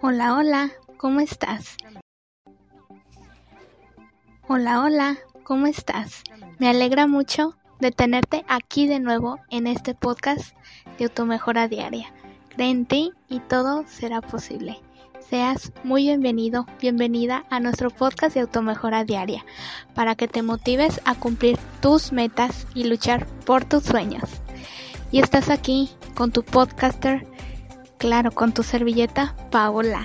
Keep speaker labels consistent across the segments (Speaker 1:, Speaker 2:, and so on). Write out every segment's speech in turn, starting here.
Speaker 1: Hola, hola, ¿cómo estás? Hola, hola, ¿cómo estás? Me alegra mucho de tenerte aquí de nuevo en este podcast de Automejora Diaria. Cree en ti y todo será posible. Seas muy bienvenido, bienvenida a nuestro podcast de Automejora Diaria para que te motives a cumplir tus metas y luchar por tus sueños. Y estás aquí con tu podcaster claro, con tu servilleta Paola,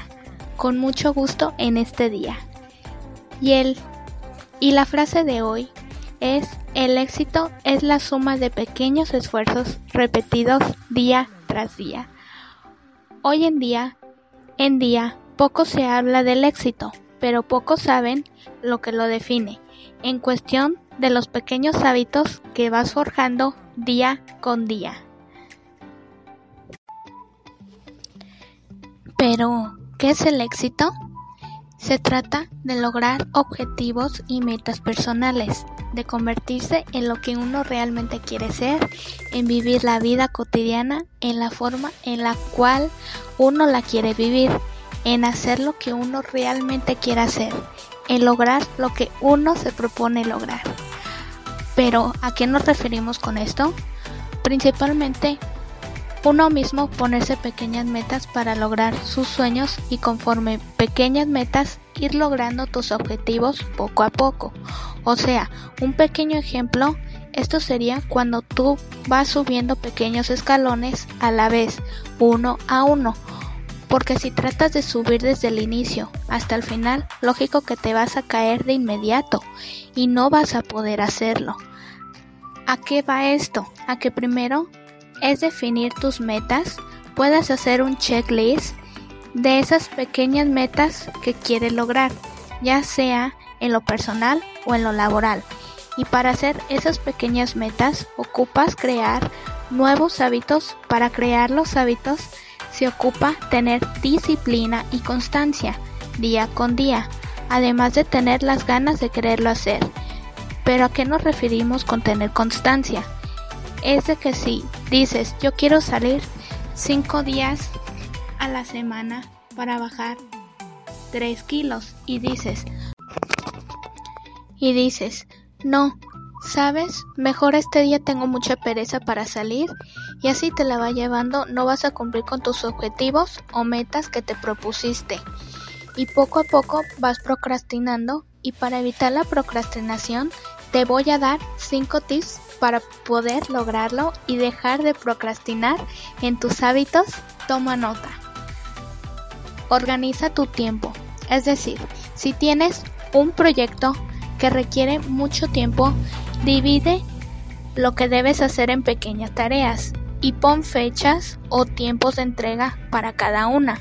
Speaker 1: con mucho gusto en este día. Y el y la frase de hoy es el éxito es la suma de pequeños esfuerzos repetidos día tras día. Hoy en día, en día, poco se habla del éxito, pero pocos saben lo que lo define, en cuestión de los pequeños hábitos que vas forjando día con día. Pero, ¿qué es el éxito? Se trata de lograr objetivos y metas personales, de convertirse en lo que uno realmente quiere ser, en vivir la vida cotidiana en la forma en la cual uno la quiere vivir, en hacer lo que uno realmente quiere hacer, en lograr lo que uno se propone lograr. Pero, ¿a qué nos referimos con esto? Principalmente uno mismo ponerse pequeñas metas para lograr sus sueños y conforme pequeñas metas ir logrando tus objetivos poco a poco. O sea, un pequeño ejemplo, esto sería cuando tú vas subiendo pequeños escalones a la vez, uno a uno. Porque si tratas de subir desde el inicio hasta el final, lógico que te vas a caer de inmediato y no vas a poder hacerlo. ¿A qué va esto? A que primero es definir tus metas, puedes hacer un checklist de esas pequeñas metas que quieres lograr, ya sea en lo personal o en lo laboral. Y para hacer esas pequeñas metas ocupas crear nuevos hábitos. Para crear los hábitos se ocupa tener disciplina y constancia día con día, además de tener las ganas de quererlo hacer. Pero ¿a qué nos referimos con tener constancia? es de que si dices yo quiero salir cinco días a la semana para bajar 3 kilos y dices y dices no sabes mejor este día tengo mucha pereza para salir y así te la va llevando no vas a cumplir con tus objetivos o metas que te propusiste y poco a poco vas procrastinando y para evitar la procrastinación te voy a dar 5 tips para poder lograrlo y dejar de procrastinar en tus hábitos. Toma nota. Organiza tu tiempo. Es decir, si tienes un proyecto que requiere mucho tiempo, divide lo que debes hacer en pequeñas tareas y pon fechas o tiempos de entrega para cada una.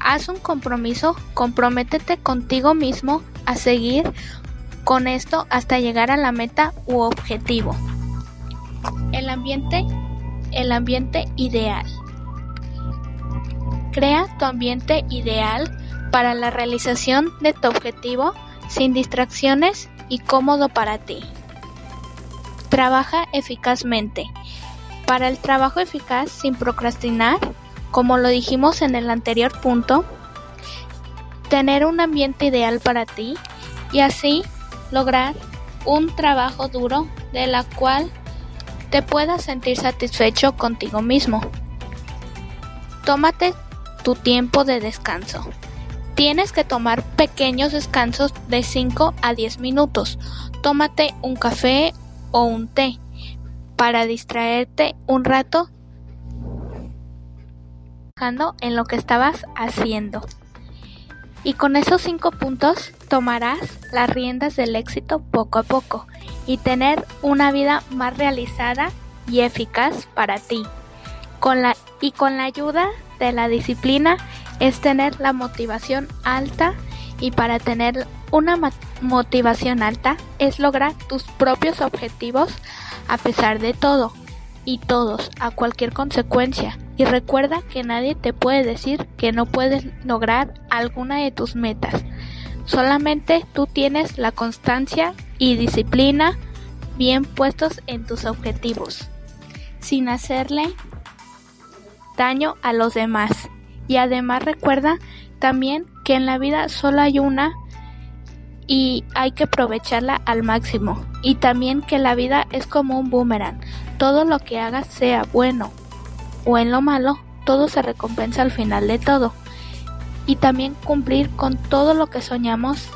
Speaker 1: Haz un compromiso, comprométete contigo mismo a seguir con esto hasta llegar a la meta u objetivo. El ambiente, el ambiente ideal. Crea tu ambiente ideal para la realización de tu objetivo sin distracciones y cómodo para ti. Trabaja eficazmente. Para el trabajo eficaz sin procrastinar, como lo dijimos en el anterior punto, tener un ambiente ideal para ti y así lograr un trabajo duro de la cual te puedas sentir satisfecho contigo mismo. Tómate tu tiempo de descanso. Tienes que tomar pequeños descansos de 5 a 10 minutos. Tómate un café o un té para distraerte un rato en lo que estabas haciendo. Y con esos cinco puntos tomarás las riendas del éxito poco a poco y tener una vida más realizada y eficaz para ti. Con la, y con la ayuda de la disciplina es tener la motivación alta y para tener una motivación alta es lograr tus propios objetivos a pesar de todo y todos a cualquier consecuencia y recuerda que nadie te puede decir que no puedes lograr alguna de tus metas. Solamente tú tienes la constancia y disciplina bien puestos en tus objetivos. Sin hacerle daño a los demás. Y además recuerda también que en la vida solo hay una y hay que aprovecharla al máximo. Y también que la vida es como un boomerang. Todo lo que hagas sea bueno o en lo malo, todo se recompensa al final de todo. Y también cumplir con todo lo que soñamos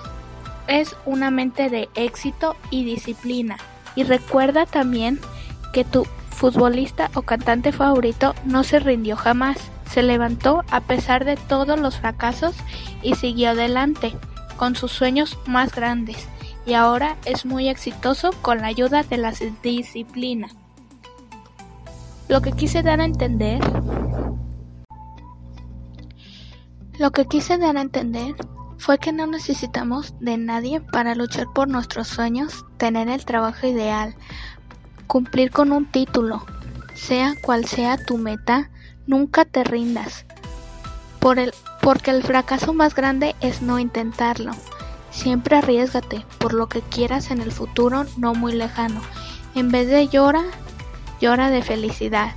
Speaker 1: es una mente de éxito y disciplina. Y recuerda también que tu futbolista o cantante favorito no se rindió jamás, se levantó a pesar de todos los fracasos y siguió adelante con sus sueños más grandes y ahora es muy exitoso con la ayuda de la disciplina. Lo que quise dar a entender lo que quise dar a entender fue que no necesitamos de nadie para luchar por nuestros sueños, tener el trabajo ideal, cumplir con un título, sea cual sea tu meta, nunca te rindas. Por el, porque el fracaso más grande es no intentarlo. Siempre arriesgate por lo que quieras en el futuro no muy lejano. En vez de llora, llora de felicidad.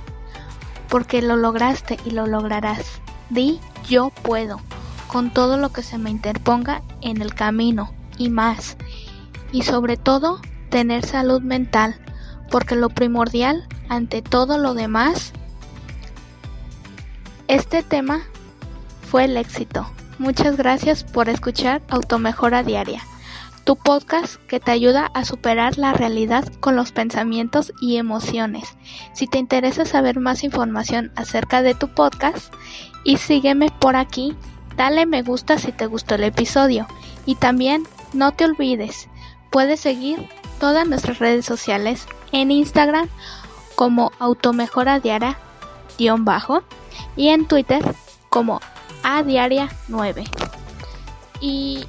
Speaker 1: Porque lo lograste y lo lograrás. Di yo puedo, con todo lo que se me interponga en el camino y más. Y sobre todo, tener salud mental porque lo primordial ante todo lo demás, este tema fue el éxito. Muchas gracias por escuchar Automejora Diaria, tu podcast que te ayuda a superar la realidad con los pensamientos y emociones. Si te interesa saber más información acerca de tu podcast y sígueme por aquí, dale me gusta si te gustó el episodio y también no te olvides, puedes seguir todas nuestras redes sociales en Instagram como automejora bajo y en Twitter como a diaria 9 y,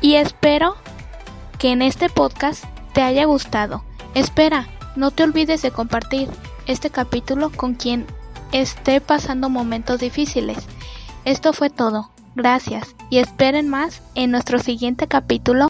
Speaker 1: y espero que en este podcast te haya gustado. Espera no te olvides de compartir este capítulo con quien esté pasando momentos difíciles. Esto fue todo. Gracias. Y esperen más en nuestro siguiente capítulo